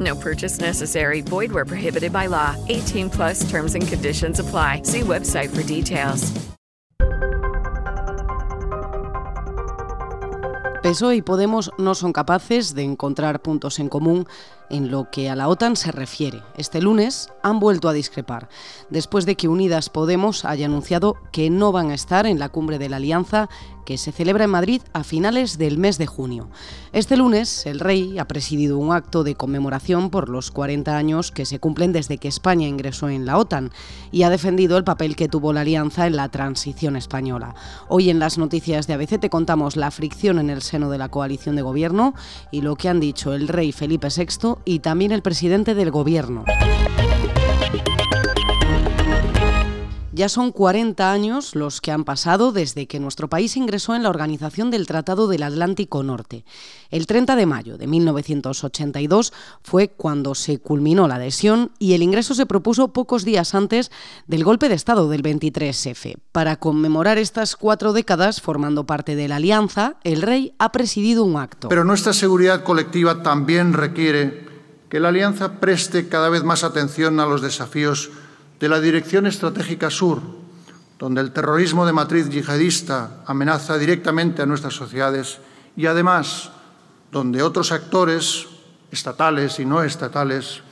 No purchase necessary. Void where prohibited by law. 18 plus terms and conditions apply. See website for details. PSOE y Podemos no son capaces de encontrar puntos en común en lo que a la OTAN se refiere. Este lunes han vuelto a discrepar, después de que Unidas Podemos haya anunciado que no van a estar en la cumbre de la Alianza que se celebra en Madrid a finales del mes de junio. Este lunes, el rey ha presidido un acto de conmemoración por los 40 años que se cumplen desde que España ingresó en la OTAN y ha defendido el papel que tuvo la alianza en la transición española. Hoy en las noticias de ABC te contamos la fricción en el seno de la coalición de gobierno y lo que han dicho el rey Felipe VI y también el presidente del gobierno. Ya son 40 años los que han pasado desde que nuestro país ingresó en la Organización del Tratado del Atlántico Norte. El 30 de mayo de 1982 fue cuando se culminó la adhesión y el ingreso se propuso pocos días antes del golpe de Estado del 23F. Para conmemorar estas cuatro décadas formando parte de la alianza, el rey ha presidido un acto. Pero nuestra seguridad colectiva también requiere que la alianza preste cada vez más atención a los desafíos de la Dirección Estratégica Sur, donde el terrorismo de matriz yihadista amenaza directamente a nuestras sociedades y además donde otros actores, estatales y no estatales,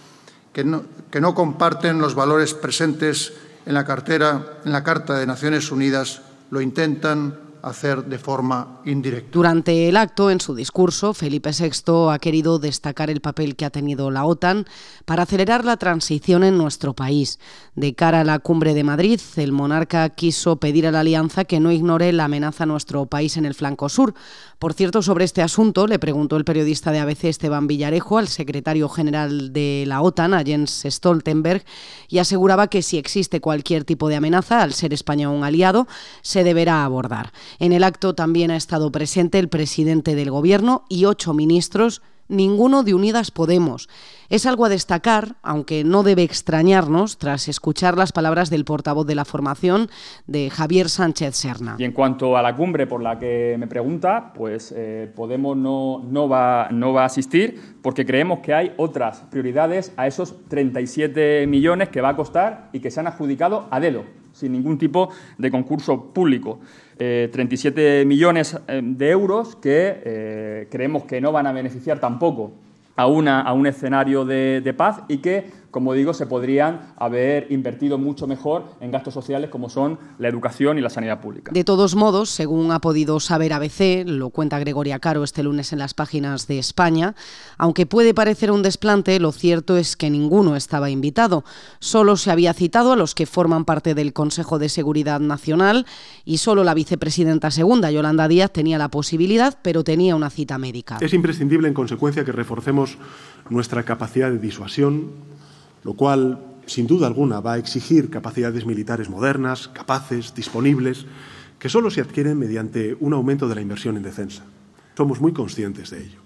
que no, que no comparten los valores presentes en la, cartera, en la Carta de Naciones Unidas, lo intentan hacer de forma indirecta. Durante el acto, en su discurso, Felipe VI ha querido destacar el papel que ha tenido la OTAN para acelerar la transición en nuestro país. De cara a la cumbre de Madrid, el monarca quiso pedir a la alianza que no ignore la amenaza a nuestro país en el flanco sur. Por cierto, sobre este asunto le preguntó el periodista de ABC Esteban Villarejo al secretario general de la OTAN, a Jens Stoltenberg, y aseguraba que si existe cualquier tipo de amenaza, al ser España un aliado, se deberá abordar. En el acto también ha estado presente el presidente del Gobierno y ocho ministros, ninguno de Unidas Podemos. Es algo a destacar, aunque no debe extrañarnos, tras escuchar las palabras del portavoz de la formación, de Javier Sánchez Serna. Y en cuanto a la cumbre por la que me pregunta, pues eh, Podemos no, va, no va a asistir porque creemos que hay otras prioridades a esos 37 millones que va a costar y que se han adjudicado a dedo, sin ningún tipo de concurso público. Eh, 37 millones eh, de euros que eh, creemos que no van a beneficiar tampoco a, una, a un escenario de, de paz y que como digo, se podrían haber invertido mucho mejor en gastos sociales como son la educación y la sanidad pública. De todos modos, según ha podido saber ABC, lo cuenta Gregoria Caro este lunes en las páginas de España, aunque puede parecer un desplante, lo cierto es que ninguno estaba invitado. Solo se había citado a los que forman parte del Consejo de Seguridad Nacional y solo la vicepresidenta segunda, Yolanda Díaz, tenía la posibilidad, pero tenía una cita médica. Es imprescindible, en consecuencia, que reforcemos nuestra capacidad de disuasión, lo cual, sin duda alguna, va a exigir capacidades militares modernas, capaces, disponibles, que solo se adquieren mediante un aumento de la inversión en defensa. Somos muy conscientes de ello.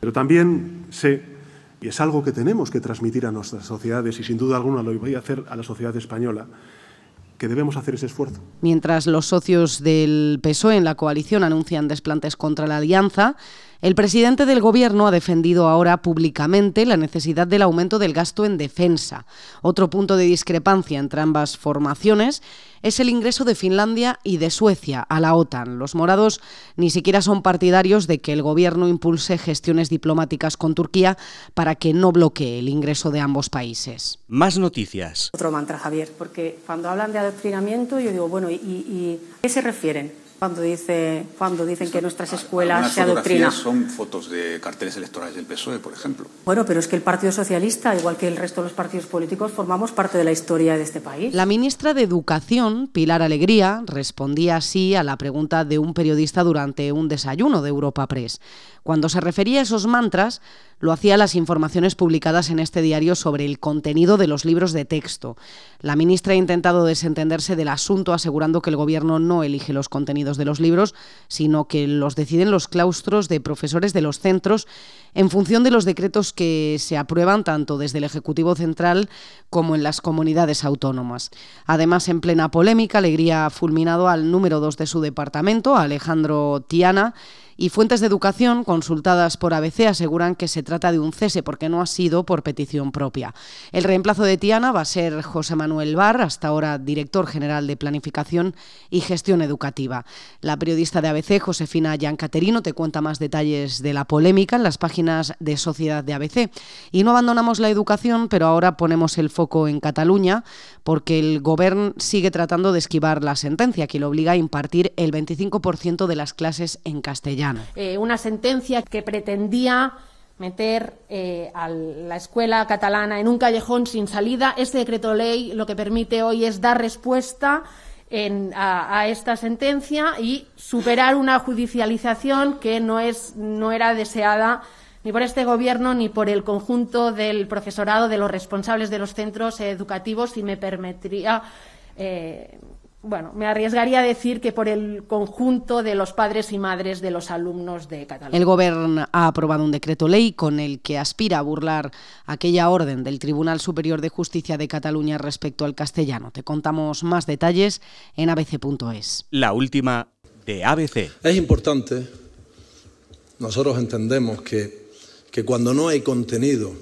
Pero también sé, y es algo que tenemos que transmitir a nuestras sociedades, y sin duda alguna lo voy a hacer a la sociedad española, que debemos hacer ese esfuerzo. Mientras los socios del PSOE en la coalición anuncian desplantes contra la alianza, el presidente del Gobierno ha defendido ahora públicamente la necesidad del aumento del gasto en defensa. Otro punto de discrepancia entre ambas formaciones es el ingreso de Finlandia y de Suecia a la OTAN. Los morados ni siquiera son partidarios de que el gobierno impulse gestiones diplomáticas con Turquía para que no bloquee el ingreso de ambos países. Más noticias. Otro mantra, Javier, porque cuando hablan de adoctrinamiento yo digo, bueno, ¿y, y a qué se refieren? Cuando, dice, cuando dicen que nuestras escuelas se adoctrinan. son fotos de carteles electorales del PSOE, por ejemplo. Bueno, pero es que el Partido Socialista, igual que el resto de los partidos políticos, formamos parte de la historia de este país. La ministra de Educación, Pilar Alegría, respondía así a la pregunta de un periodista durante un desayuno de Europa Press. Cuando se refería a esos mantras, lo hacía las informaciones publicadas en este diario sobre el contenido de los libros de texto. La ministra ha intentado desentenderse del asunto asegurando que el Gobierno no elige los contenidos de los libros, sino que los deciden los claustros de profesores de los centros en función de los decretos que se aprueban tanto desde el Ejecutivo Central como en las comunidades autónomas. Además, en plena polémica, Alegría ha fulminado al número dos de su departamento, Alejandro Tiana, y fuentes de educación consultadas por ABC aseguran que se trata de un cese porque no ha sido por petición propia. El reemplazo de Tiana va a ser José Manuel Bar, hasta ahora director general de Planificación y Gestión Educativa. La periodista de ABC, Josefina Giancaterino, te cuenta más detalles de la polémica en las páginas de Sociedad de ABC. Y no abandonamos la educación, pero ahora ponemos el foco en Cataluña porque el Gobierno sigue tratando de esquivar la sentencia que lo obliga a impartir el 25% de las clases en castellano. Eh, una sentencia que pretendía meter eh, a la escuela catalana en un callejón sin salida. Este decreto ley lo que permite hoy es dar respuesta a, esta sentencia y superar una judicialización que no, es, no era deseada ni por este Gobierno ni por el conjunto del profesorado, de los responsables de los centros educativos, y me permitiría eh, bueno, me arriesgaría a decir que por el conjunto de los padres y madres de los alumnos de Cataluña. El Gobierno ha aprobado un decreto ley con el que aspira a burlar aquella orden del Tribunal Superior de Justicia de Cataluña respecto al castellano. Te contamos más detalles en abc.es. La última de ABC. Es importante, nosotros entendemos que, que cuando no hay contenido,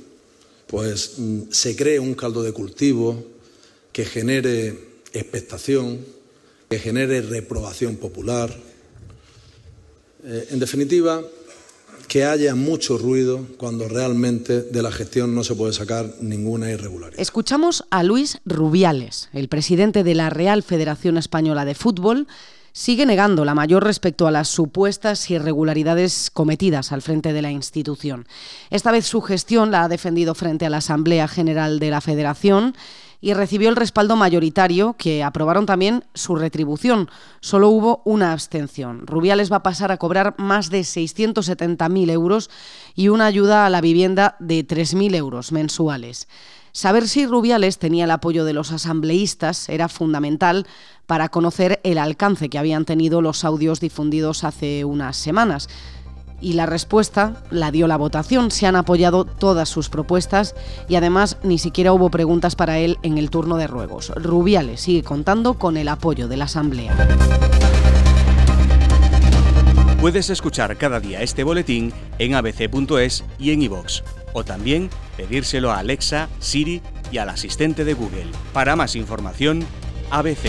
pues mm, se cree un caldo de cultivo que genere expectación, que genere reprobación popular. Eh, en definitiva, que haya mucho ruido cuando realmente de la gestión no se puede sacar ninguna irregularidad. Escuchamos a Luis Rubiales, el presidente de la Real Federación Española de Fútbol, sigue negando la mayor respecto a las supuestas irregularidades cometidas al frente de la institución. Esta vez su gestión la ha defendido frente a la Asamblea General de la Federación y recibió el respaldo mayoritario, que aprobaron también su retribución. Solo hubo una abstención. Rubiales va a pasar a cobrar más de 670.000 euros y una ayuda a la vivienda de 3.000 euros mensuales. Saber si Rubiales tenía el apoyo de los asambleístas era fundamental para conocer el alcance que habían tenido los audios difundidos hace unas semanas y la respuesta la dio la votación. Se han apoyado todas sus propuestas y además ni siquiera hubo preguntas para él en el turno de ruegos. Rubiales sigue contando con el apoyo de la Asamblea. Puedes escuchar cada día este boletín en abc.es y en iVox, o también pedírselo a Alexa, Siri y al asistente de Google. Para más información, ABC.